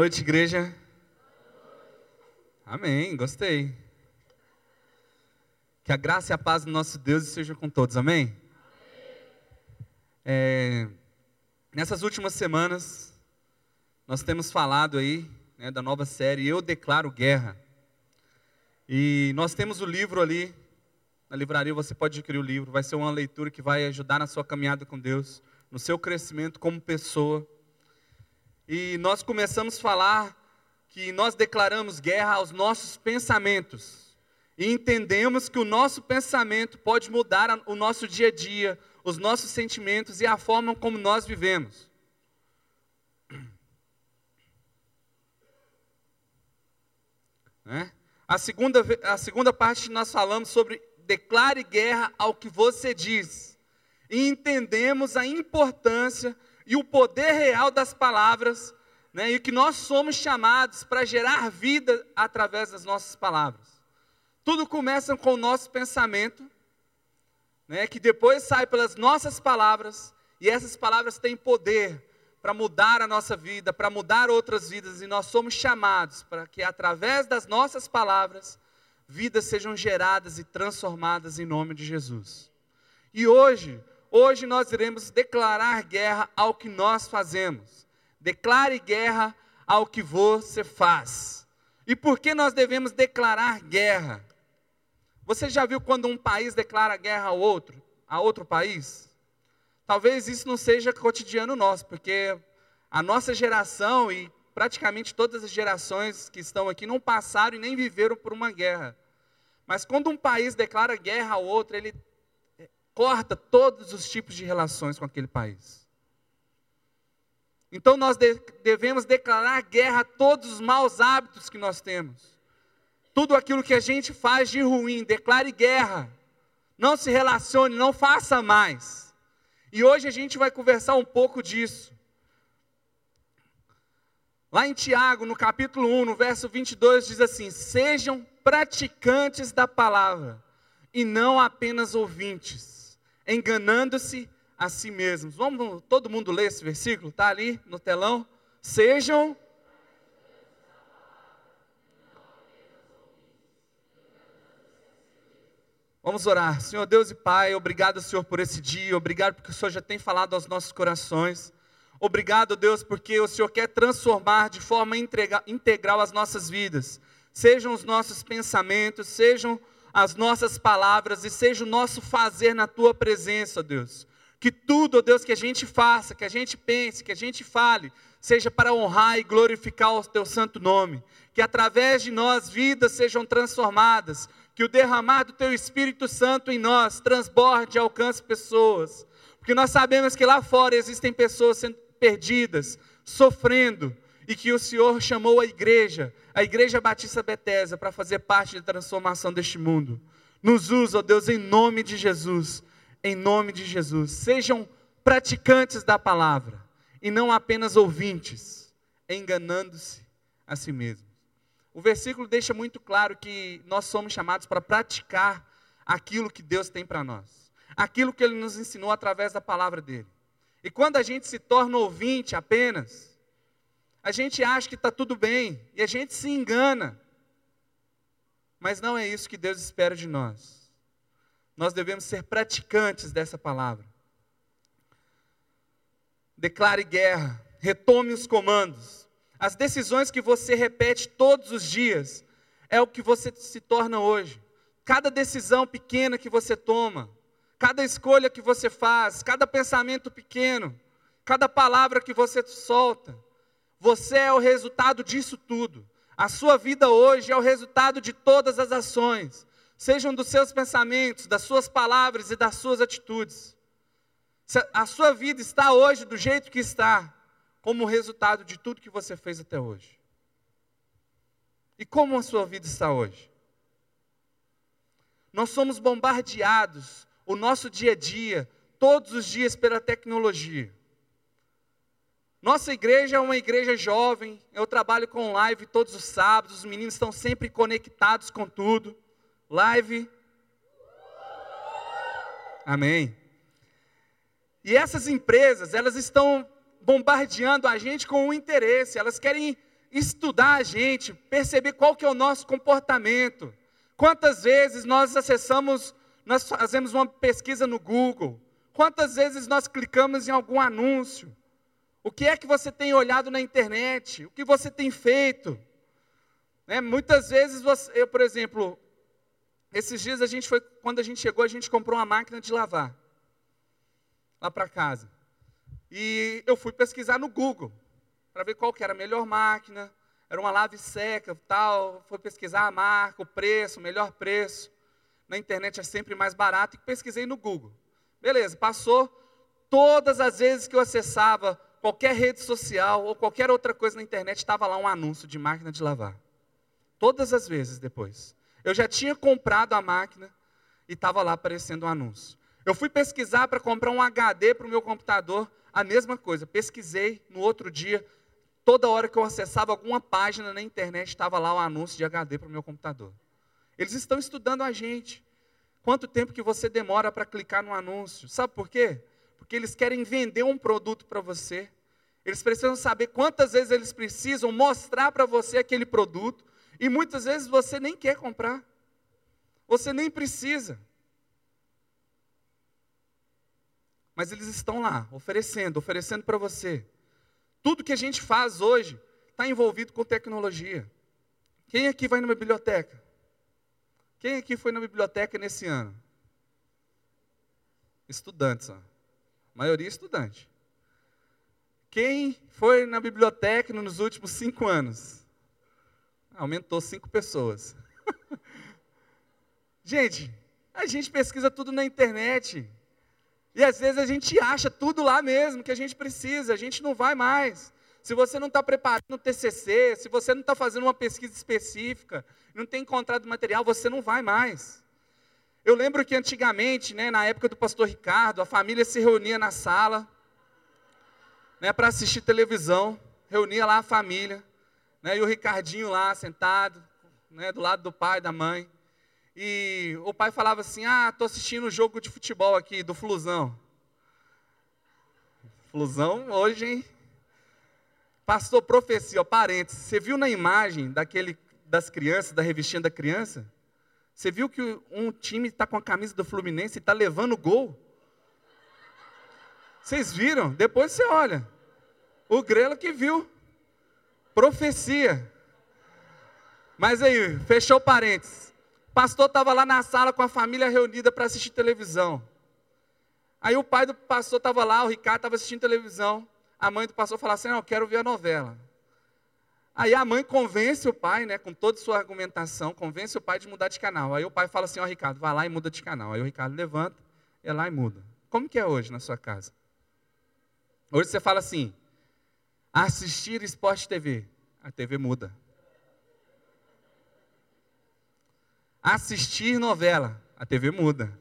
Noite, igreja. Amém, gostei. Que a graça e a paz do nosso Deus estejam com todos, amém? É, nessas últimas semanas, nós temos falado aí né, da nova série Eu Declaro Guerra. E nós temos o livro ali, na livraria você pode adquirir o livro, vai ser uma leitura que vai ajudar na sua caminhada com Deus, no seu crescimento como pessoa. E nós começamos a falar que nós declaramos guerra aos nossos pensamentos. E entendemos que o nosso pensamento pode mudar o nosso dia a dia, os nossos sentimentos e a forma como nós vivemos. Né? A, segunda, a segunda parte nós falamos sobre declare guerra ao que você diz. E entendemos a importância e o poder real das palavras, né, e que nós somos chamados para gerar vida através das nossas palavras. Tudo começa com o nosso pensamento, né, que depois sai pelas nossas palavras, e essas palavras têm poder para mudar a nossa vida, para mudar outras vidas, e nós somos chamados para que através das nossas palavras, vidas sejam geradas e transformadas em nome de Jesus. E hoje, hoje nós iremos declarar guerra ao que nós fazemos. Declare guerra ao que você faz. E por que nós devemos declarar guerra? Você já viu quando um país declara guerra ao outro, a outro país? Talvez isso não seja cotidiano nosso, porque a nossa geração e praticamente todas as gerações que estão aqui não passaram e nem viveram por uma guerra. Mas quando um país declara guerra ao outro, ele corta todos os tipos de relações com aquele país. Então nós devemos declarar guerra a todos os maus hábitos que nós temos. Tudo aquilo que a gente faz de ruim, declare guerra. Não se relacione, não faça mais. E hoje a gente vai conversar um pouco disso. Lá em Tiago, no capítulo 1, no verso 22, diz assim: Sejam praticantes da palavra, e não apenas ouvintes, enganando-se a si mesmos. Vamos todo mundo ler esse versículo? Está ali no telão? Sejam Vamos orar. Senhor Deus e Pai, obrigado, Senhor, por esse dia. Obrigado porque o Senhor já tem falado aos nossos corações. Obrigado, Deus, porque o Senhor quer transformar de forma integral as nossas vidas. Sejam os nossos pensamentos, sejam as nossas palavras e seja o nosso fazer na tua presença, Deus. Que tudo, ó Deus, que a gente faça, que a gente pense, que a gente fale, seja para honrar e glorificar o teu santo nome. Que através de nós vidas sejam transformadas, que o derramar do Teu Espírito Santo em nós transborde e alcance pessoas, porque nós sabemos que lá fora existem pessoas sendo perdidas, sofrendo, e que o Senhor chamou a igreja, a Igreja Batista Betesda, para fazer parte da transformação deste mundo. Nos usa, ó Deus, em nome de Jesus, em nome de Jesus. Sejam praticantes da palavra e não apenas ouvintes, enganando-se a si mesmos. O versículo deixa muito claro que nós somos chamados para praticar aquilo que Deus tem para nós, aquilo que Ele nos ensinou através da palavra dele. E quando a gente se torna ouvinte apenas, a gente acha que está tudo bem e a gente se engana. Mas não é isso que Deus espera de nós. Nós devemos ser praticantes dessa palavra. Declare guerra, retome os comandos, as decisões que você repete todos os dias é o que você se torna hoje. Cada decisão pequena que você toma, cada escolha que você faz, cada pensamento pequeno, cada palavra que você solta, você é o resultado disso tudo. A sua vida hoje é o resultado de todas as ações, sejam dos seus pensamentos, das suas palavras e das suas atitudes. A sua vida está hoje do jeito que está, como resultado de tudo que você fez até hoje. E como a sua vida está hoje? Nós somos bombardeados o nosso dia a dia, todos os dias pela tecnologia. Nossa igreja é uma igreja jovem, eu trabalho com live todos os sábados, os meninos estão sempre conectados com tudo. Live. Amém. E essas empresas, elas estão bombardeando a gente com um interesse, elas querem estudar a gente, perceber qual que é o nosso comportamento. Quantas vezes nós acessamos, nós fazemos uma pesquisa no Google? Quantas vezes nós clicamos em algum anúncio? O que é que você tem olhado na internet? O que você tem feito? Né? Muitas vezes, você, eu, por exemplo, esses dias a gente foi, quando a gente chegou, a gente comprou uma máquina de lavar lá para casa. E eu fui pesquisar no Google para ver qual que era a melhor máquina. Era uma lave seca, tal. Fui pesquisar a marca, o preço, o melhor preço. Na internet é sempre mais barato. E pesquisei no Google. Beleza, passou. Todas as vezes que eu acessava qualquer rede social ou qualquer outra coisa na internet, estava lá um anúncio de máquina de lavar. Todas as vezes depois. Eu já tinha comprado a máquina e estava lá aparecendo um anúncio. Eu fui pesquisar para comprar um HD para o meu computador, a mesma coisa. Pesquisei no outro dia, toda hora que eu acessava alguma página na internet, estava lá o um anúncio de HD para o meu computador. Eles estão estudando a gente. Quanto tempo que você demora para clicar no anúncio? Sabe por quê? Porque eles querem vender um produto para você. Eles precisam saber quantas vezes eles precisam mostrar para você aquele produto. E muitas vezes você nem quer comprar. Você nem precisa. Mas eles estão lá, oferecendo, oferecendo para você. Tudo que a gente faz hoje está envolvido com tecnologia. Quem aqui vai numa biblioteca? Quem aqui foi na biblioteca nesse ano? Estudantes, ó. Maioria estudante. Quem foi na biblioteca nos últimos cinco anos? Aumentou cinco pessoas. gente, a gente pesquisa tudo na internet. E às vezes a gente acha tudo lá mesmo que a gente precisa, a gente não vai mais. Se você não está preparando o TCC, se você não está fazendo uma pesquisa específica, não tem encontrado material, você não vai mais. Eu lembro que antigamente, né, na época do pastor Ricardo, a família se reunia na sala né, para assistir televisão, reunia lá a família, né, e o Ricardinho lá sentado, né, do lado do pai da mãe. E o pai falava assim: Ah, estou assistindo um jogo de futebol aqui, do Flusão. Flusão hoje, hein? Pastor profecia, ó, parentes. Você viu na imagem daquele das crianças, da revistinha da criança? Você viu que um time está com a camisa do Fluminense e está levando gol? Vocês viram? Depois você olha. O Grelo que viu. Profecia. Mas aí, fechou parênteses. O pastor estava lá na sala com a família reunida para assistir televisão. Aí o pai do pastor estava lá, o Ricardo estava assistindo televisão. A mãe do pastor falou assim: Não, eu quero ver a novela. Aí a mãe convence o pai, né, com toda a sua argumentação, convence o pai de mudar de canal. Aí o pai fala assim: Ó, oh, Ricardo, vai lá e muda de canal. Aí o Ricardo levanta, é lá e muda. Como que é hoje na sua casa? Hoje você fala assim: assistir Esporte TV. A TV muda. Assistir novela, a TV muda.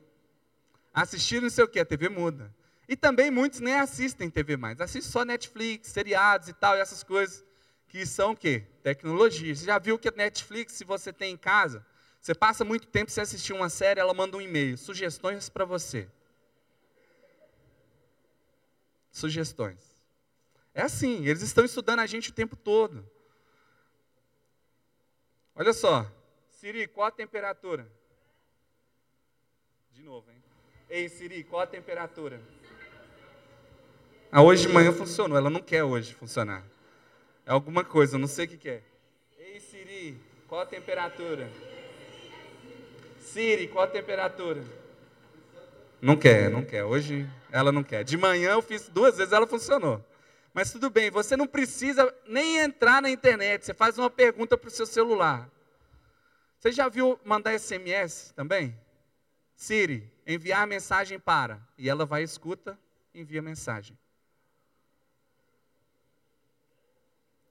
Assistir não sei o que, a TV muda. E também muitos nem assistem TV mais, assistem só Netflix, seriados e tal, e essas coisas que são o quê? Tecnologia. Você já viu que a Netflix, se você tem em casa, você passa muito tempo sem assistir uma série, ela manda um e-mail, sugestões para você. Sugestões. É assim, eles estão estudando a gente o tempo todo. Olha só, Siri, qual a temperatura? De novo, hein? Ei, Siri, qual a temperatura? Ah, hoje de manhã funcionou, ela não quer hoje funcionar. É alguma coisa, não sei o que, que é. Ei, Siri, qual a temperatura? Siri, qual a temperatura? Não quer, não quer. Hoje ela não quer. De manhã eu fiz duas vezes, ela funcionou. Mas tudo bem, você não precisa nem entrar na internet. Você faz uma pergunta para o seu celular. Você já viu mandar SMS também? Siri, enviar mensagem para. E ela vai, escuta, envia mensagem.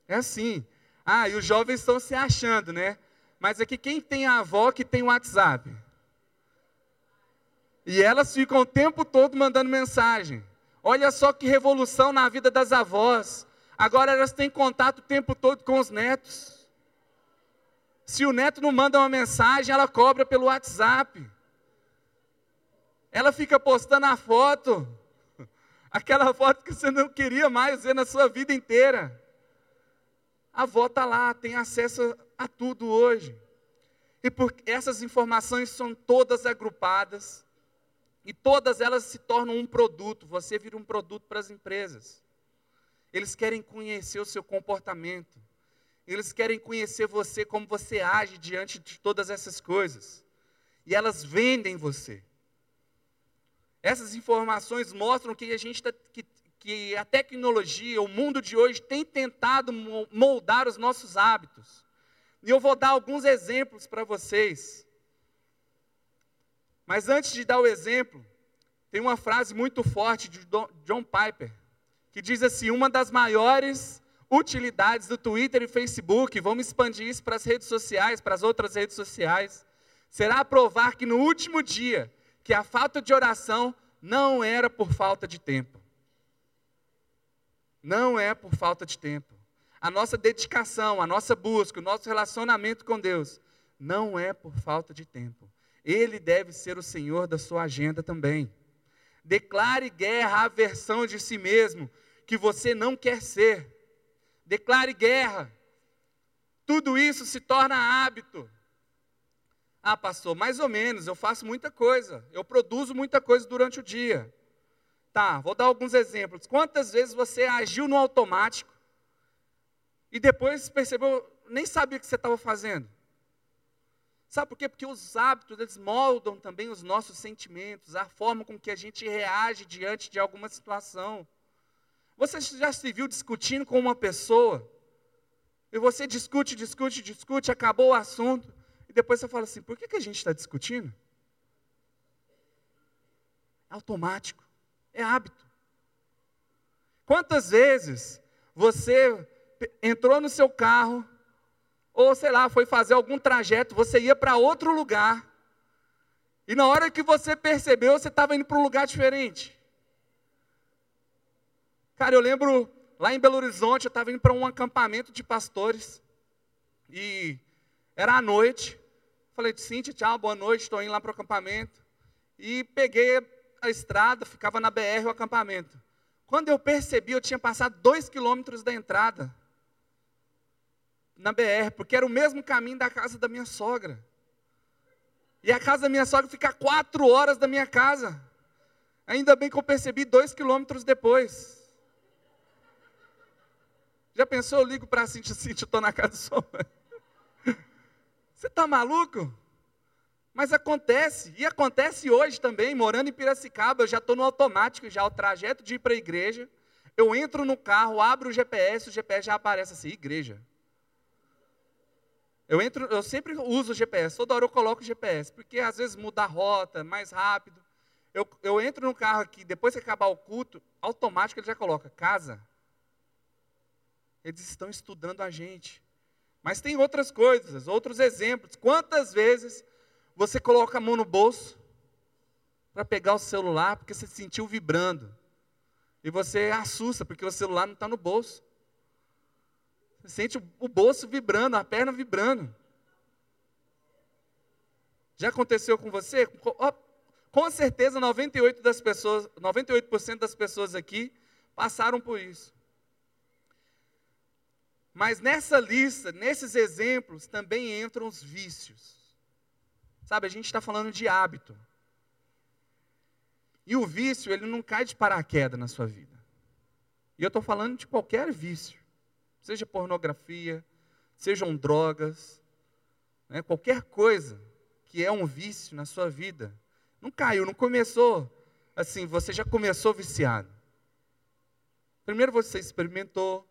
É assim. Ah, e os jovens estão se achando, né? Mas aqui quem tem a avó que tem o WhatsApp? E elas ficam o tempo todo mandando mensagem. Olha só que revolução na vida das avós. Agora elas têm contato o tempo todo com os netos. Se o neto não manda uma mensagem, ela cobra pelo WhatsApp. Ela fica postando a foto, aquela foto que você não queria mais ver na sua vida inteira. A avó está lá, tem acesso a tudo hoje. E por essas informações são todas agrupadas e todas elas se tornam um produto. Você vira um produto para as empresas. Eles querem conhecer o seu comportamento. Eles querem conhecer você, como você age diante de todas essas coisas. E elas vendem você. Essas informações mostram que a gente tá, que, que a tecnologia, o mundo de hoje tem tentado moldar os nossos hábitos. E eu vou dar alguns exemplos para vocês. Mas antes de dar o exemplo, tem uma frase muito forte de John Piper, que diz assim: uma das maiores utilidades do Twitter e Facebook, vamos expandir isso para as redes sociais, para as outras redes sociais, será provar que no último dia, que a falta de oração não era por falta de tempo. Não é por falta de tempo. A nossa dedicação, a nossa busca, o nosso relacionamento com Deus, não é por falta de tempo. Ele deve ser o Senhor da sua agenda também. Declare guerra à versão de si mesmo que você não quer ser. Declare guerra. Tudo isso se torna hábito. Ah, pastor, mais ou menos, eu faço muita coisa, eu produzo muita coisa durante o dia. Tá, vou dar alguns exemplos. Quantas vezes você agiu no automático e depois percebeu, nem sabia o que você estava fazendo. Sabe por quê? Porque os hábitos, eles moldam também os nossos sentimentos, a forma com que a gente reage diante de alguma situação. Você já se viu discutindo com uma pessoa, e você discute, discute, discute, acabou o assunto, e depois você fala assim: por que, que a gente está discutindo? É automático, é hábito. Quantas vezes você entrou no seu carro, ou sei lá, foi fazer algum trajeto, você ia para outro lugar, e na hora que você percebeu, você estava indo para um lugar diferente. Cara, eu lembro lá em Belo Horizonte, eu estava indo para um acampamento de pastores, e era à noite. Falei, Cintia, tchau, boa noite, estou indo lá para o acampamento. E peguei a estrada, ficava na BR o acampamento. Quando eu percebi, eu tinha passado dois quilômetros da entrada na BR, porque era o mesmo caminho da casa da minha sogra. E a casa da minha sogra fica a quatro horas da minha casa. Ainda bem que eu percebi dois quilômetros depois. Já pensou? Eu ligo para a Cintia, Cintia, eu estou na casa da sua mãe. Você está maluco? Mas acontece, e acontece hoje também, morando em Piracicaba, eu já estou no automático, já o trajeto de ir para a igreja, eu entro no carro, abro o GPS, o GPS já aparece assim, igreja. Eu entro, eu sempre uso o GPS, toda hora eu coloco o GPS, porque às vezes muda a rota, mais rápido. Eu, eu entro no carro aqui, depois que acabar o culto, automático ele já coloca casa. Eles estão estudando a gente. Mas tem outras coisas, outros exemplos. Quantas vezes você coloca a mão no bolso para pegar o celular porque você sentiu vibrando? E você assusta porque o celular não está no bolso. Você sente o bolso vibrando, a perna vibrando. Já aconteceu com você? Com certeza 98 das pessoas, 98% das pessoas aqui passaram por isso. Mas nessa lista, nesses exemplos, também entram os vícios. Sabe, a gente está falando de hábito. E o vício, ele não cai de paraquedas na sua vida. E eu estou falando de qualquer vício seja pornografia, sejam drogas, né, qualquer coisa que é um vício na sua vida. Não caiu, não começou assim, você já começou viciado. Primeiro você experimentou,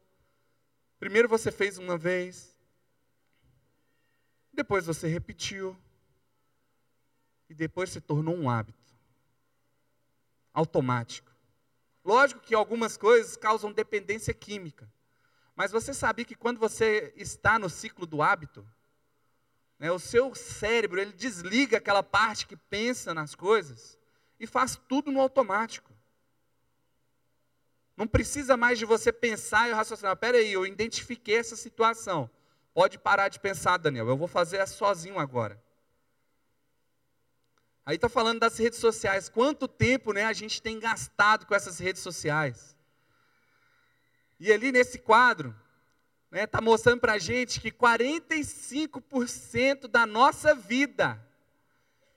primeiro você fez uma vez, depois você repetiu, e depois se tornou um hábito automático. Lógico que algumas coisas causam dependência química. Mas você sabia que quando você está no ciclo do hábito, né, o seu cérebro ele desliga aquela parte que pensa nas coisas e faz tudo no automático. Não precisa mais de você pensar e raciocinar. Pera aí, eu identifiquei essa situação. Pode parar de pensar, Daniel. Eu vou fazer sozinho agora. Aí está falando das redes sociais. Quanto tempo né, a gente tem gastado com essas redes sociais? E ali nesse quadro, está né, tá mostrando para a gente que 45% da nossa vida,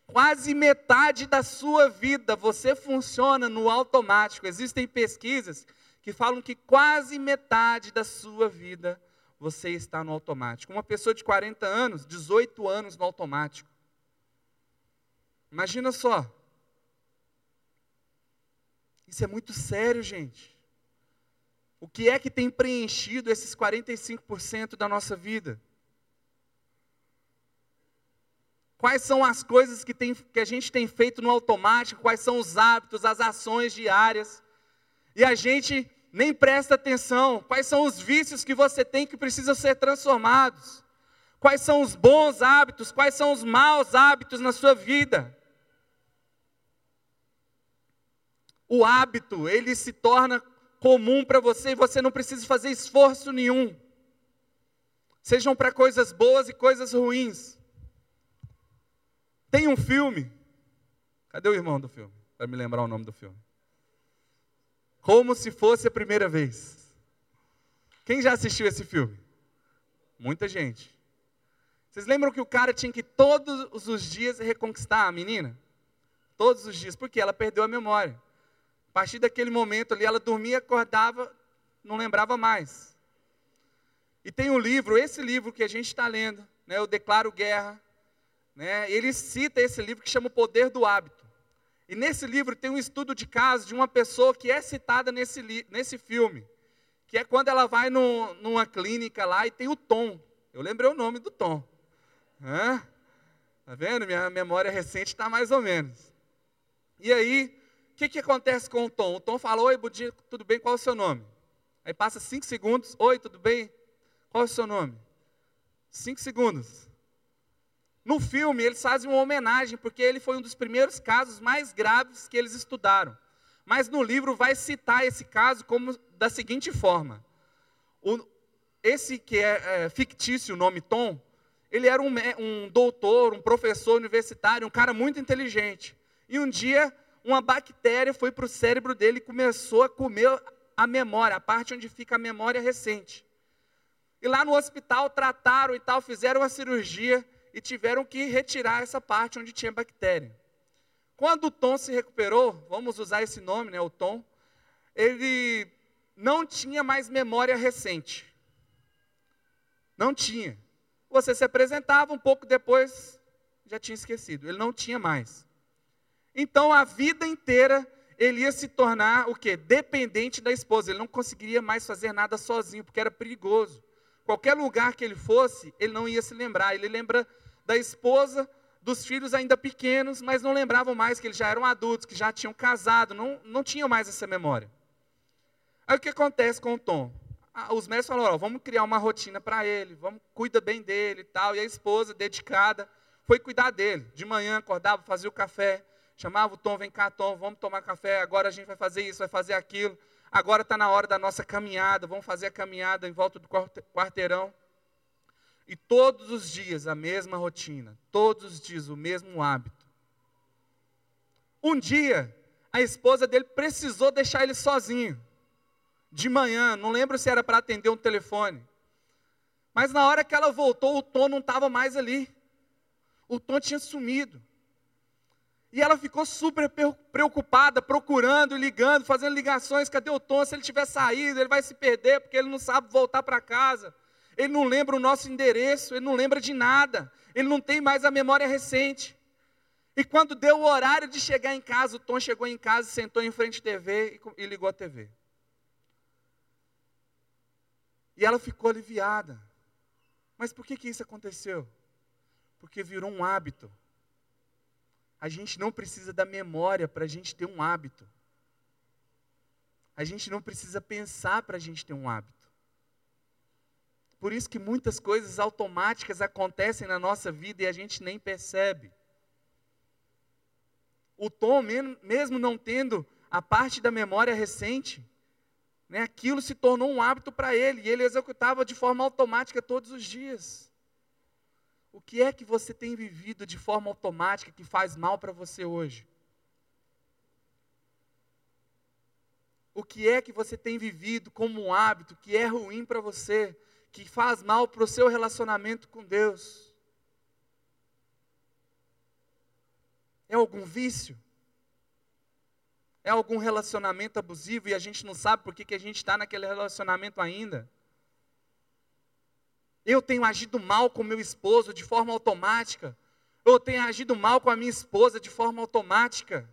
quase metade da sua vida, você funciona no automático. Existem pesquisas que falam que quase metade da sua vida você está no automático. Uma pessoa de 40 anos, 18 anos no automático. Imagina só. Isso é muito sério, gente. O que é que tem preenchido esses 45% da nossa vida? Quais são as coisas que, tem, que a gente tem feito no automático? Quais são os hábitos, as ações diárias? E a gente nem presta atenção. Quais são os vícios que você tem que precisam ser transformados? Quais são os bons hábitos? Quais são os maus hábitos na sua vida? O hábito, ele se torna comum para você e você não precisa fazer esforço nenhum. Sejam para coisas boas e coisas ruins. Tem um filme. Cadê o irmão do filme? Para me lembrar o nome do filme como se fosse a primeira vez. Quem já assistiu esse filme? Muita gente. Vocês lembram que o cara tinha que todos os dias reconquistar a menina? Todos os dias, porque ela perdeu a memória. A partir daquele momento ali, ela dormia, acordava, não lembrava mais. E tem um livro, esse livro que a gente está lendo, né, Eu Declaro Guerra, né, ele cita esse livro que chama O Poder do Hábito. E nesse livro tem um estudo de caso de uma pessoa que é citada nesse, nesse filme, que é quando ela vai no, numa clínica lá e tem o Tom. Eu lembrei o nome do Tom. Hã? Tá vendo? Minha memória recente está mais ou menos. E aí, que, que acontece com o Tom? O Tom fala, oi, Budinho, tudo bem? Qual é o seu nome? Aí passa cinco segundos, oi, tudo bem? Qual é o seu nome? Cinco segundos. No filme, eles fazem uma homenagem, porque ele foi um dos primeiros casos mais graves que eles estudaram. Mas no livro vai citar esse caso como da seguinte forma: o, esse que é, é, fictício, o nome Tom, ele era um, um doutor, um professor universitário, um cara muito inteligente. E um dia, uma bactéria foi para o cérebro dele e começou a comer a memória, a parte onde fica a memória recente. E lá no hospital trataram e tal, fizeram a cirurgia e tiveram que retirar essa parte onde tinha bactéria. Quando o Tom se recuperou, vamos usar esse nome, né, o Tom, ele não tinha mais memória recente. Não tinha. Você se apresentava, um pouco depois já tinha esquecido. Ele não tinha mais. Então a vida inteira ele ia se tornar o quê? Dependente da esposa. Ele não conseguiria mais fazer nada sozinho, porque era perigoso. Qualquer lugar que ele fosse, ele não ia se lembrar. Ele lembra da esposa, dos filhos ainda pequenos, mas não lembravam mais que eles já eram adultos, que já tinham casado, não, não tinham mais essa memória. Aí o que acontece com o Tom? Os médicos falaram, vamos criar uma rotina para ele, vamos cuida bem dele e tal. E a esposa, dedicada, foi cuidar dele. De manhã acordava, fazia o café, chamava o Tom, vem cá, Tom, vamos tomar café, agora a gente vai fazer isso, vai fazer aquilo. Agora está na hora da nossa caminhada, vamos fazer a caminhada em volta do quarteirão. E todos os dias a mesma rotina, todos os dias o mesmo hábito. Um dia, a esposa dele precisou deixar ele sozinho. De manhã, não lembro se era para atender um telefone. Mas na hora que ela voltou, o Tom não estava mais ali. O Tom tinha sumido. E ela ficou super preocupada, procurando, ligando, fazendo ligações. Cadê o Tom? Se ele tiver saído, ele vai se perder, porque ele não sabe voltar para casa ele não lembra o nosso endereço, ele não lembra de nada, ele não tem mais a memória recente. E quando deu o horário de chegar em casa, o Tom chegou em casa, sentou em frente à TV e, ligou a TV. E ela ficou aliviada. Mas por que, que isso aconteceu? Porque virou um hábito. A gente não precisa da memória para a gente ter um hábito. A gente não precisa pensar para a gente ter um hábito. Por isso que muitas coisas automáticas acontecem na nossa vida e a gente nem percebe. O Tom, mesmo não tendo a parte da memória recente, né, aquilo se tornou um hábito para ele e ele executava de forma automática todos os dias. O que é que você tem vivido de forma automática que faz mal para você hoje? O que é que você tem vivido como um hábito que é ruim para você? que faz mal para o seu relacionamento com Deus? É algum vício? É algum relacionamento abusivo e a gente não sabe por que, que a gente está naquele relacionamento ainda? Eu tenho agido mal com meu esposo de forma automática. Eu tenho agido mal com a minha esposa de forma automática.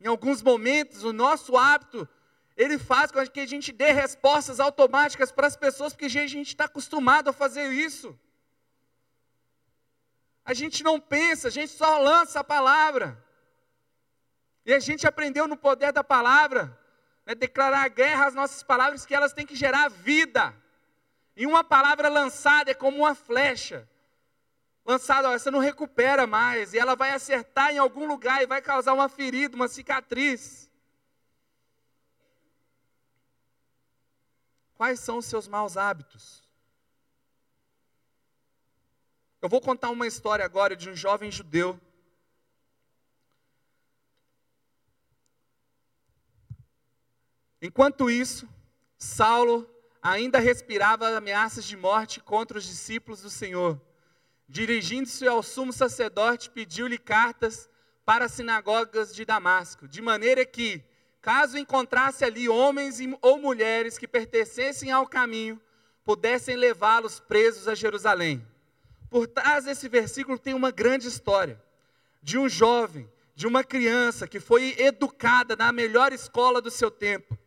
Em alguns momentos, o nosso hábito, ele faz com que a gente dê respostas automáticas para as pessoas, porque a gente está acostumado a fazer isso. A gente não pensa, a gente só lança a palavra. E a gente aprendeu no poder da palavra, né, declarar guerra às nossas palavras, que elas têm que gerar vida. E uma palavra lançada é como uma flecha. Lançada, ó, você não recupera mais. E ela vai acertar em algum lugar e vai causar uma ferida, uma cicatriz. Quais são os seus maus hábitos? Eu vou contar uma história agora de um jovem judeu. Enquanto isso, Saulo ainda respirava ameaças de morte contra os discípulos do Senhor. Dirigindo-se ao sumo sacerdote, pediu-lhe cartas para as sinagogas de Damasco, de maneira que, caso encontrasse ali homens ou mulheres que pertencessem ao caminho, pudessem levá-los presos a Jerusalém. Por trás desse versículo tem uma grande história de um jovem, de uma criança que foi educada na melhor escola do seu tempo,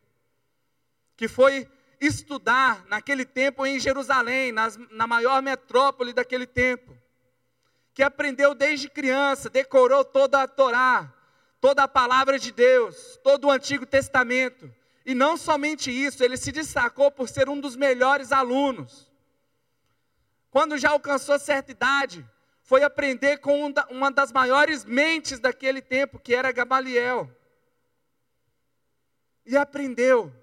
que foi estudar naquele tempo em Jerusalém, nas, na maior metrópole daquele tempo, que aprendeu desde criança, decorou toda a Torá, toda a palavra de Deus, todo o Antigo Testamento. E não somente isso, ele se destacou por ser um dos melhores alunos. Quando já alcançou certa idade, foi aprender com uma das maiores mentes daquele tempo, que era Gamaliel. E aprendeu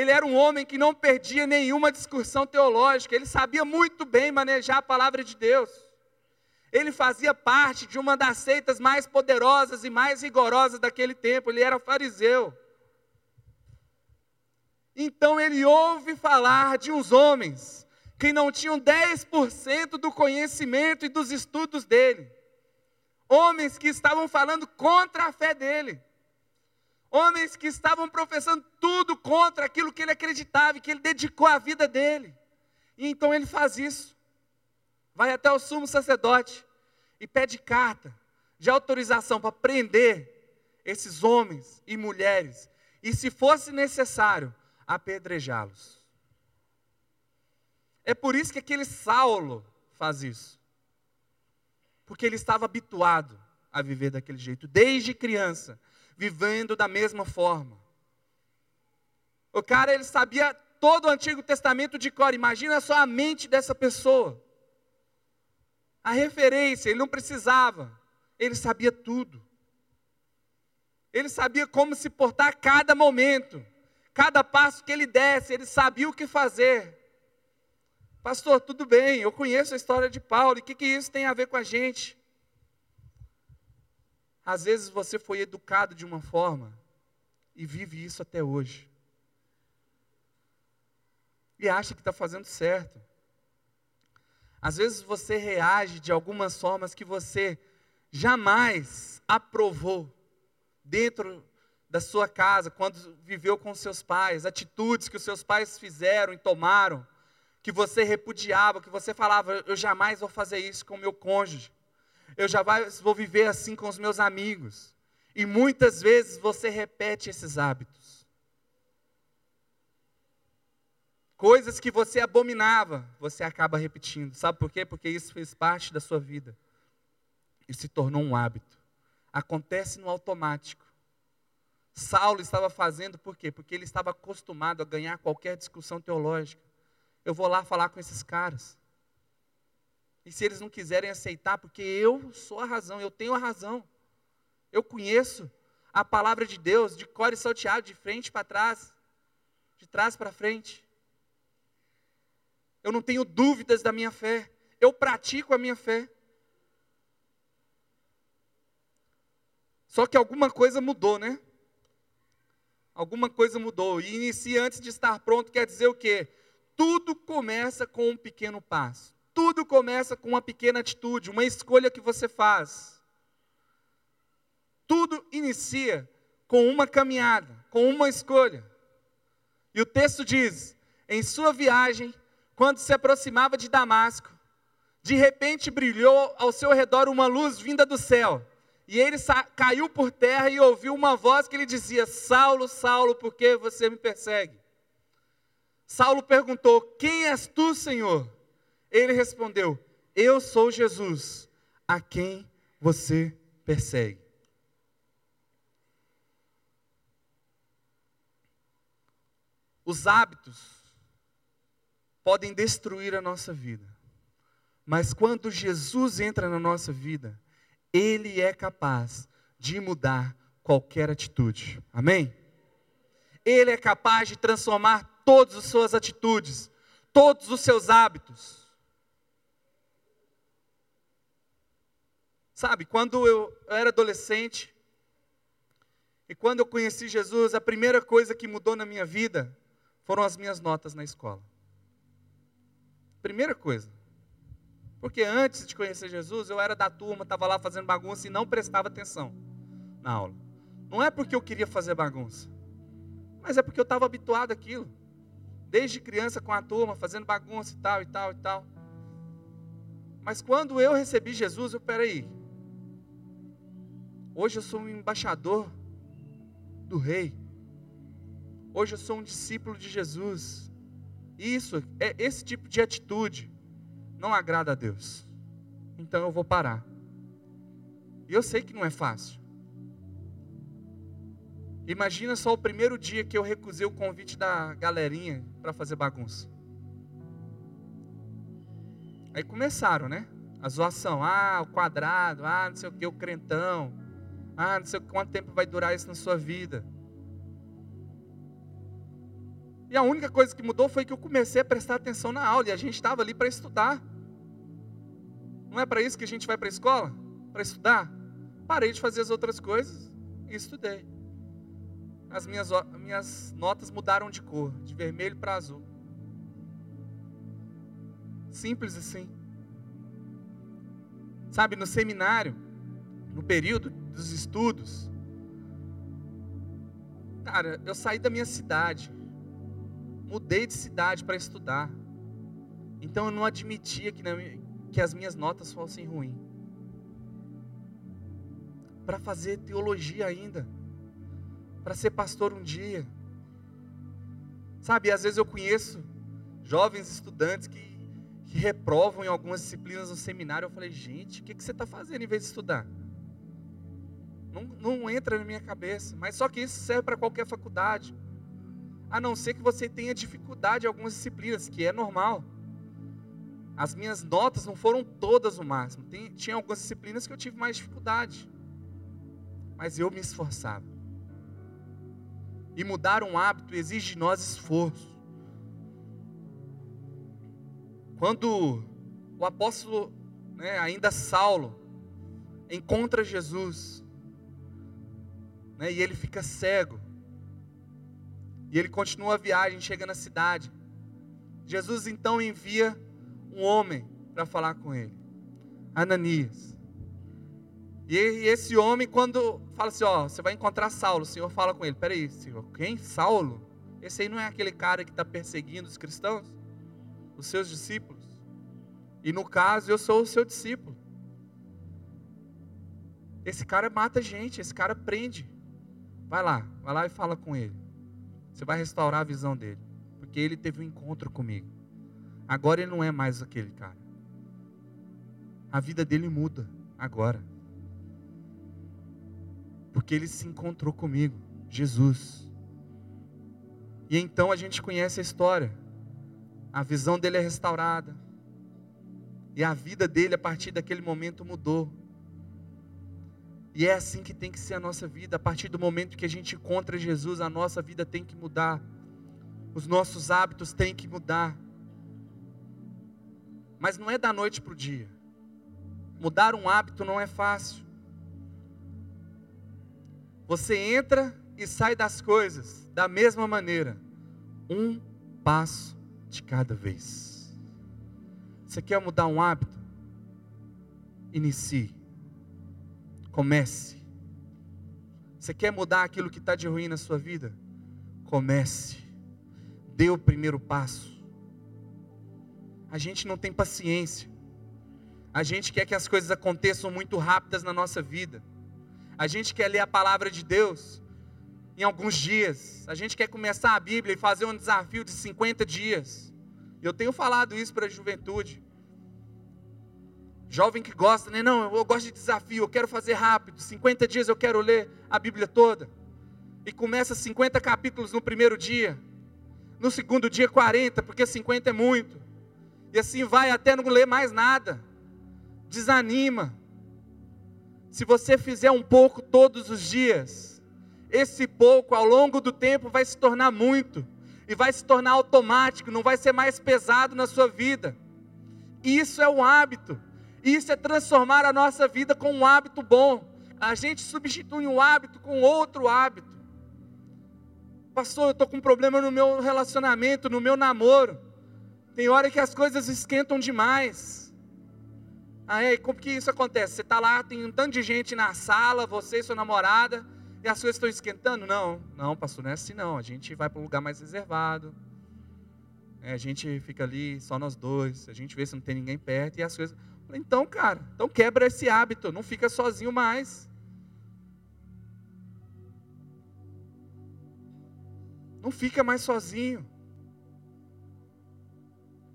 ele era um homem que não perdia nenhuma discussão teológica, ele sabia muito bem manejar a palavra de Deus. Ele fazia parte de uma das seitas mais poderosas e mais rigorosas daquele tempo, ele era fariseu. Então ele ouve falar de uns homens que não tinham 10% do conhecimento e dos estudos dele. Homens que estavam falando contra a fé dele. Homens que estavam professando tudo contra aquilo que ele acreditava e que ele dedicou a vida dele. E então ele faz isso. Vai até o sumo sacerdote e pede carta de autorização para prender esses homens e mulheres. E se fosse necessário, apedrejá-los. É por isso que aquele Saulo faz isso. Porque ele estava habituado a viver daquele jeito, desde criança vivendo da mesma forma. O cara, ele sabia todo o Antigo Testamento de cor. Imagina só a mente dessa pessoa. A referência, ele não precisava. Ele sabia tudo. Ele sabia como se portar a cada momento. Cada passo que ele desse, ele sabia o que fazer. Pastor, tudo bem, eu conheço a história de Paulo, e o que, que isso tem a ver com a gente? Às vezes você foi educado de uma forma e vive isso até hoje. E acha que está fazendo certo. Às vezes você reage de algumas formas que você jamais aprovou dentro da sua casa, quando viveu com seus pais, atitudes que os seus pais fizeram e tomaram, que você repudiava, que você falava, eu jamais vou fazer isso com meu cônjuge eu já vou viver assim com os meus amigos. E muitas vezes você repete esses hábitos. Coisas que você abominava, você acaba repetindo. Sabe por quê? Porque isso fez parte da sua vida. E se tornou um hábito. Acontece no automático. Saulo estava fazendo por quê? Porque ele estava acostumado a ganhar qualquer discussão teológica. Eu vou lá falar com esses caras. E se eles não quiserem aceitar, porque eu sou a razão, eu tenho a razão. Eu conheço a palavra de Deus de cor e salteado, de frente para trás, de trás para frente. Eu não tenho dúvidas da minha fé. Eu pratico a minha fé. Só que alguma coisa mudou, né? Alguma coisa mudou. E inicia antes de estar pronto quer dizer o quê? Tudo começa com um pequeno passo. Tudo começa com uma pequena atitude, uma escolha que você faz. Tudo inicia com uma caminhada, com uma escolha. E o texto diz: em sua viagem, quando se aproximava de Damasco, de repente brilhou ao seu redor uma luz vinda do céu. E ele caiu por terra e ouviu uma voz que lhe dizia: Saulo, Saulo, por que você me persegue? Saulo perguntou: Quem és tu, Senhor? Ele respondeu: Eu sou Jesus, a quem você persegue. Os hábitos podem destruir a nossa vida, mas quando Jesus entra na nossa vida, ele é capaz de mudar qualquer atitude. Amém? Ele é capaz de transformar todas as suas atitudes, todos os seus hábitos. Sabe, quando eu, era adolescente e quando eu conheci Jesus, a primeira coisa que mudou na minha vida foram as minhas notas na escola. Primeira coisa. Porque antes de conhecer Jesus, eu era da turma, estava lá fazendo bagunça e não prestava atenção na aula. Não é porque eu queria fazer bagunça, mas é porque eu estava habituado àquilo. Desde criança com a turma, fazendo bagunça e tal, e tal, e tal. Mas quando eu recebi Jesus, eu, peraí. Hoje eu sou um embaixador do Rei. Hoje eu sou um discípulo de Jesus. Isso, é esse tipo de atitude não agrada a Deus. Então eu vou parar. E eu sei que não é fácil. Imagina só o primeiro dia que eu recusei o convite da galerinha para fazer bagunça. Aí começaram, né? A zoação. Ah, o quadrado. Ah, não sei o que, o crentão. Ah, não sei quanto tempo vai durar isso na sua vida. E a única coisa que mudou foi que eu comecei a prestar atenção na aula e a gente estava ali para estudar. Não é para isso que a gente vai para a escola? Para estudar? Parei de fazer as outras coisas e estudei. As minhas, minhas notas mudaram de cor, de vermelho para azul. Simples assim. Sabe, no seminário, no período dos estudos, cara, eu saí da minha cidade mudei de cidade para estudar. Então eu não admitia que, que as minhas notas fossem ruins. Para fazer teologia ainda. Para ser pastor um dia. Sabe, às vezes eu conheço jovens estudantes que, que reprovam em algumas disciplinas no seminário. Eu falei, gente, o que, que você está fazendo em vez de estudar? Não, não entra na minha cabeça. Mas só que isso serve para qualquer faculdade a não ser que você tenha dificuldade em algumas disciplinas, que é normal. As minhas notas não foram todas o máximo. Tem, tinha algumas disciplinas que eu tive mais dificuldade. Mas eu me esforçava. E mudar um hábito exige de nós esforço. Quando o apóstolo, né, ainda Saulo, encontra Jesus, né, e ele fica cego, e ele continua a viagem, chega na cidade. Jesus então envia um homem para falar com ele, Ananias. E esse homem, quando fala assim: Ó, você vai encontrar Saulo, o Senhor fala com ele: Peraí, Senhor, quem? Saulo? Esse aí não é aquele cara que está perseguindo os cristãos? Os seus discípulos? E no caso, eu sou o seu discípulo. Esse cara mata gente, esse cara prende. Vai lá, vai lá e fala com ele. Você vai restaurar a visão dele. Porque ele teve um encontro comigo. Agora ele não é mais aquele cara. A vida dele muda agora. Porque ele se encontrou comigo, Jesus. E então a gente conhece a história. A visão dele é restaurada. E a vida dele a partir daquele momento mudou. E é assim que tem que ser a nossa vida. A partir do momento que a gente encontra Jesus, a nossa vida tem que mudar. Os nossos hábitos têm que mudar. Mas não é da noite para o dia. Mudar um hábito não é fácil. Você entra e sai das coisas da mesma maneira, um passo de cada vez. Você quer mudar um hábito? Inicie. Comece. Você quer mudar aquilo que está de ruim na sua vida? Comece. Dê o primeiro passo. A gente não tem paciência. A gente quer que as coisas aconteçam muito rápidas na nossa vida. A gente quer ler a palavra de Deus em alguns dias. A gente quer começar a Bíblia e fazer um desafio de 50 dias. Eu tenho falado isso para a juventude. Jovem que gosta, né? Não, eu gosto de desafio, eu quero fazer rápido. 50 dias eu quero ler a Bíblia toda. E começa 50 capítulos no primeiro dia. No segundo dia, 40, porque 50 é muito. E assim vai até não ler mais nada. Desanima. Se você fizer um pouco todos os dias, esse pouco ao longo do tempo vai se tornar muito. E vai se tornar automático, não vai ser mais pesado na sua vida. Isso é um hábito. Isso é transformar a nossa vida com um hábito bom. A gente substitui um hábito com outro hábito. Pastor, eu estou com um problema no meu relacionamento, no meu namoro. Tem hora que as coisas esquentam demais. Aí, como que isso acontece? Você está lá, tem um tanto de gente na sala, você e sua namorada, e as coisas estão esquentando? Não, não, pastor, não é assim não. A gente vai para um lugar mais reservado. É, a gente fica ali só nós dois, a gente vê se não tem ninguém perto e as coisas. Então, cara, então quebra esse hábito, não fica sozinho mais. Não fica mais sozinho.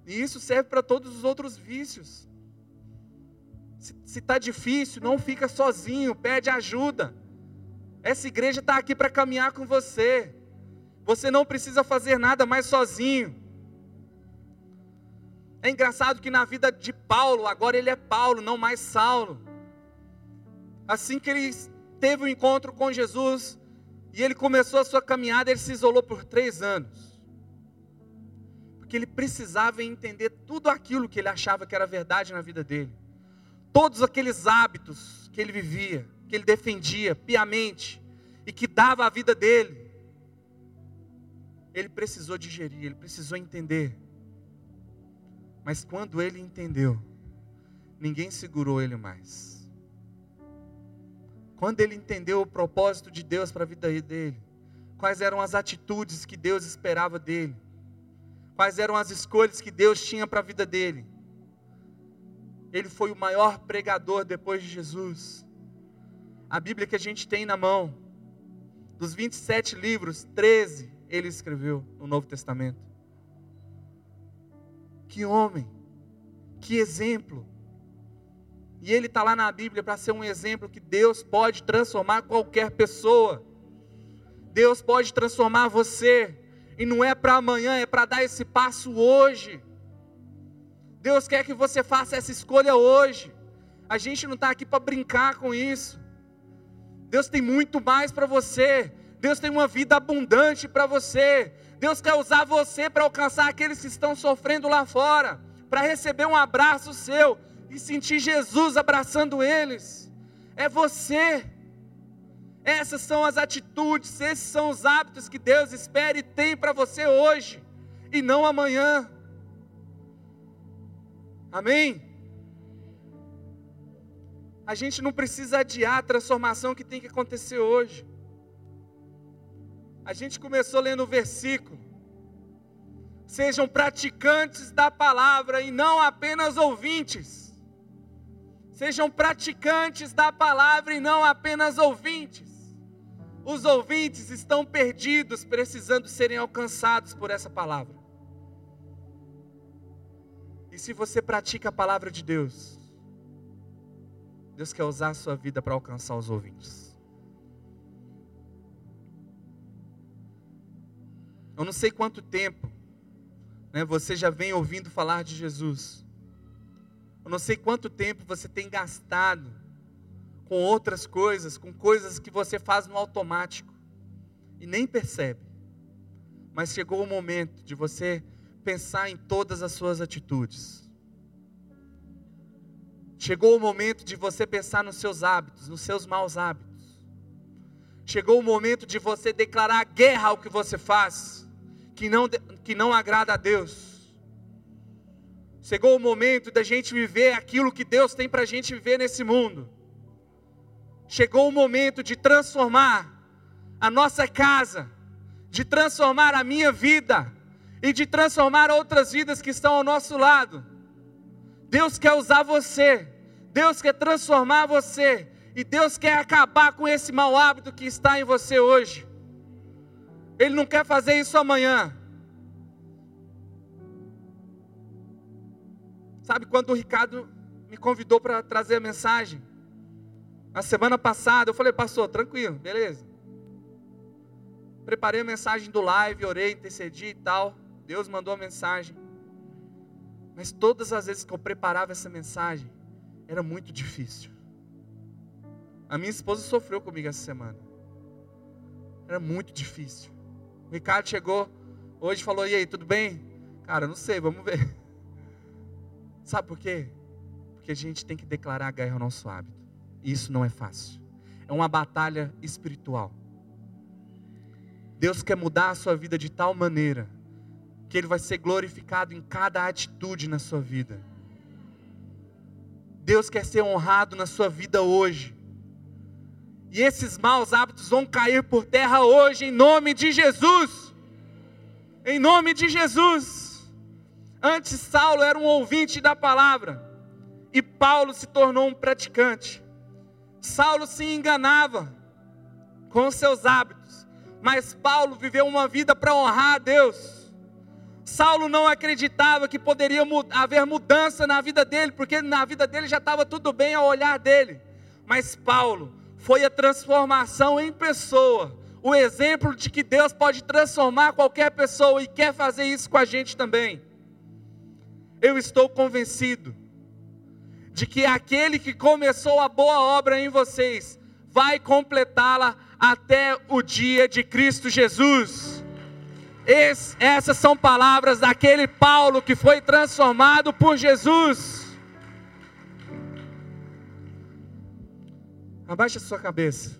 E isso serve para todos os outros vícios. Se está difícil, não fica sozinho, pede ajuda. Essa igreja está aqui para caminhar com você. Você não precisa fazer nada mais sozinho. É engraçado que na vida de Paulo, agora ele é Paulo, não mais Saulo. Assim que ele teve o um encontro com Jesus e ele começou a sua caminhada, ele se isolou por três anos. Porque ele precisava entender tudo aquilo que ele achava que era verdade na vida dele. Todos aqueles hábitos que ele vivia, que ele defendia piamente e que dava a vida dele. Ele precisou digerir, ele precisou entender. Mas quando ele entendeu, ninguém segurou ele mais. Quando ele entendeu o propósito de Deus para a vida dele, quais eram as atitudes que Deus esperava dele, quais eram as escolhas que Deus tinha para a vida dele, ele foi o maior pregador depois de Jesus. A Bíblia que a gente tem na mão, dos 27 livros, 13 ele escreveu no Novo Testamento. Que homem, que exemplo. E ele está lá na Bíblia para ser um exemplo que Deus pode transformar qualquer pessoa. Deus pode transformar você. E não é para amanhã, é para dar esse passo hoje. Deus quer que você faça essa escolha hoje. A gente não está aqui para brincar com isso. Deus tem muito mais para você. Deus tem uma vida abundante para você. Deus quer usar você para alcançar aqueles que estão sofrendo lá fora, para receber um abraço seu e sentir Jesus abraçando eles. É você. Essas são as atitudes, esses são os hábitos que Deus espera e tem para você hoje e não amanhã. Amém? A gente não precisa adiar a transformação que tem que acontecer hoje. A gente começou lendo o versículo. Sejam praticantes da palavra e não apenas ouvintes. Sejam praticantes da palavra e não apenas ouvintes. Os ouvintes estão perdidos, precisando serem alcançados por essa palavra. E se você pratica a palavra de Deus, Deus quer usar a sua vida para alcançar os ouvintes. Eu não sei quanto tempo né, você já vem ouvindo falar de Jesus. Eu não sei quanto tempo você tem gastado com outras coisas, com coisas que você faz no automático e nem percebe. Mas chegou o momento de você pensar em todas as suas atitudes. Chegou o momento de você pensar nos seus hábitos, nos seus maus hábitos. Chegou o momento de você declarar guerra ao que você faz, que não, que não agrada a Deus. Chegou o momento da gente viver aquilo que Deus tem para a gente viver nesse mundo. Chegou o momento de transformar a nossa casa, de transformar a minha vida e de transformar outras vidas que estão ao nosso lado. Deus quer usar você, Deus quer transformar você, e Deus quer acabar com esse mau hábito que está em você hoje. Ele não quer fazer isso amanhã. Sabe quando o Ricardo me convidou para trazer a mensagem? Na semana passada, eu falei, pastor, tranquilo, beleza. Preparei a mensagem do live, orei, intercedi e tal. Deus mandou a mensagem. Mas todas as vezes que eu preparava essa mensagem, era muito difícil. A minha esposa sofreu comigo essa semana. Era muito difícil. O Ricardo chegou hoje e falou: E aí, tudo bem? Cara, não sei, vamos ver. Sabe por quê? Porque a gente tem que declarar a guerra ao nosso hábito. E isso não é fácil. É uma batalha espiritual. Deus quer mudar a sua vida de tal maneira que Ele vai ser glorificado em cada atitude na sua vida. Deus quer ser honrado na sua vida hoje. E esses maus hábitos vão cair por terra hoje, em nome de Jesus. Em nome de Jesus. Antes, Saulo era um ouvinte da palavra, e Paulo se tornou um praticante. Saulo se enganava com seus hábitos, mas Paulo viveu uma vida para honrar a Deus. Saulo não acreditava que poderia haver mudança na vida dele, porque na vida dele já estava tudo bem ao olhar dele. Mas Paulo foi a transformação em pessoa, o exemplo de que Deus pode transformar qualquer pessoa e quer fazer isso com a gente também. Eu estou convencido de que aquele que começou a boa obra em vocês vai completá-la até o dia de Cristo Jesus. Esse, essas são palavras daquele Paulo que foi transformado por Jesus. Abaixe a sua cabeça.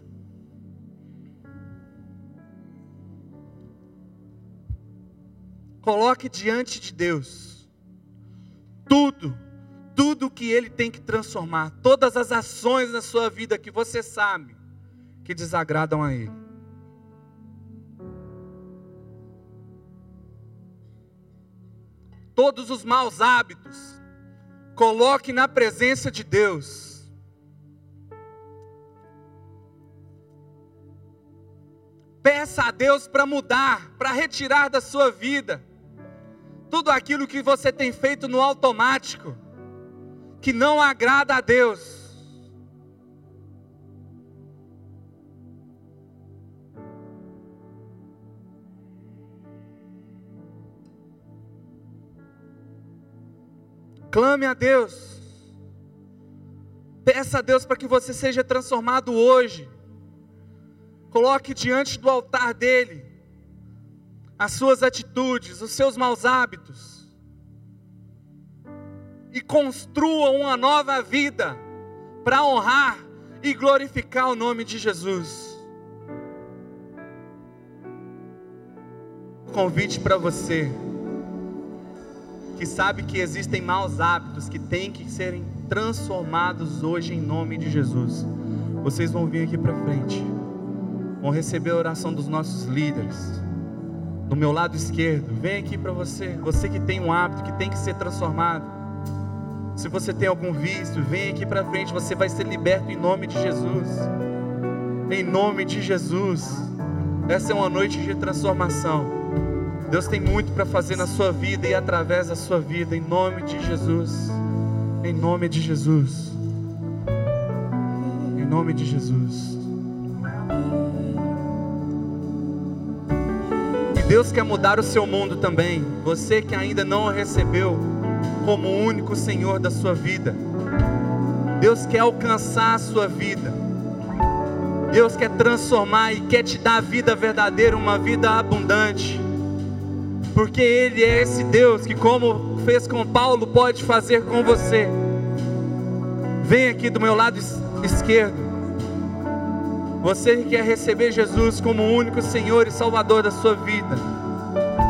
Coloque diante de Deus tudo, tudo que Ele tem que transformar, todas as ações na sua vida que você sabe que desagradam a Ele. Todos os maus hábitos, coloque na presença de Deus Peça a Deus para mudar, para retirar da sua vida tudo aquilo que você tem feito no automático, que não agrada a Deus. Clame a Deus. Peça a Deus para que você seja transformado hoje. Coloque diante do altar dele as suas atitudes, os seus maus hábitos. E construa uma nova vida para honrar e glorificar o nome de Jesus. Convite para você que sabe que existem maus hábitos que têm que serem transformados hoje em nome de Jesus. Vocês vão vir aqui para frente vão receber a oração dos nossos líderes. Do meu lado esquerdo, vem aqui para você, você que tem um hábito que tem que ser transformado. Se você tem algum vício, vem aqui para frente, você vai ser liberto em nome de Jesus. Em nome de Jesus. Essa é uma noite de transformação. Deus tem muito para fazer na sua vida e através da sua vida, em nome de Jesus. Em nome de Jesus. Em nome de Jesus. Deus quer mudar o seu mundo também. Você que ainda não o recebeu como o único Senhor da sua vida. Deus quer alcançar a sua vida. Deus quer transformar e quer te dar a vida verdadeira, uma vida abundante. Porque Ele é esse Deus que, como fez com Paulo, pode fazer com você. Vem aqui do meu lado esquerdo. Você que quer receber Jesus como o único Senhor e Salvador da sua vida,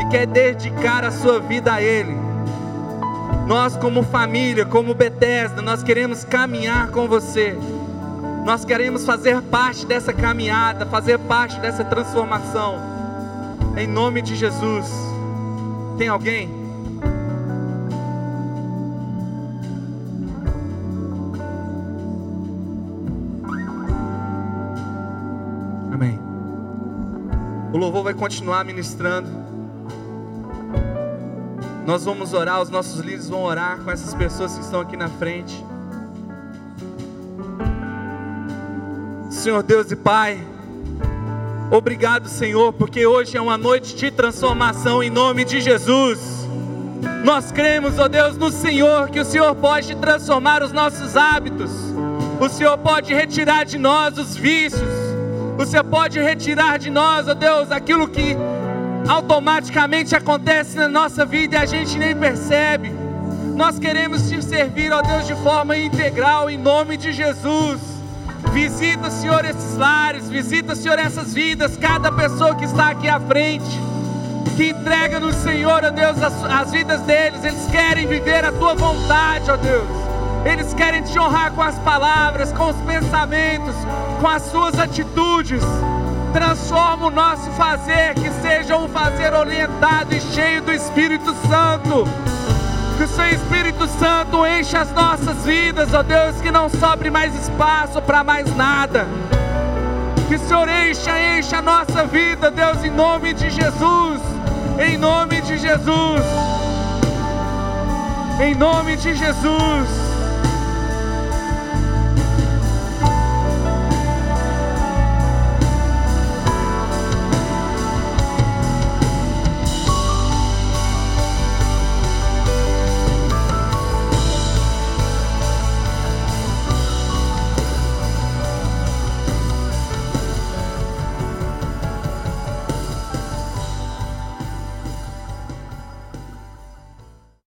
e quer dedicar a sua vida a Ele, nós, como família, como Bethesda, nós queremos caminhar com você. Nós queremos fazer parte dessa caminhada, fazer parte dessa transformação. Em nome de Jesus. Tem alguém? O louvor vai continuar ministrando. Nós vamos orar, os nossos líderes vão orar com essas pessoas que estão aqui na frente. Senhor Deus e Pai, obrigado, Senhor, porque hoje é uma noite de transformação em nome de Jesus. Nós cremos, ó Deus, no Senhor, que o Senhor pode transformar os nossos hábitos, o Senhor pode retirar de nós os vícios, Senhor pode retirar de nós, ó Deus, aquilo que automaticamente acontece na nossa vida e a gente nem percebe. Nós queremos te servir, ó Deus, de forma integral, em nome de Jesus. Visita, Senhor, esses lares, visita, Senhor, essas vidas, cada pessoa que está aqui à frente, que entrega no Senhor, ó Deus, as, as vidas deles, eles querem viver a tua vontade, ó Deus. Eles querem te honrar com as palavras, com os pensamentos, com as suas atitudes. Transforma o nosso fazer, que seja um fazer orientado e cheio do Espírito Santo. Que o Seu Espírito Santo encha as nossas vidas, ó Deus, que não sobre mais espaço para mais nada. Que o Senhor encha, encha a nossa vida, Deus, em nome de Jesus. Em nome de Jesus. Em nome de Jesus.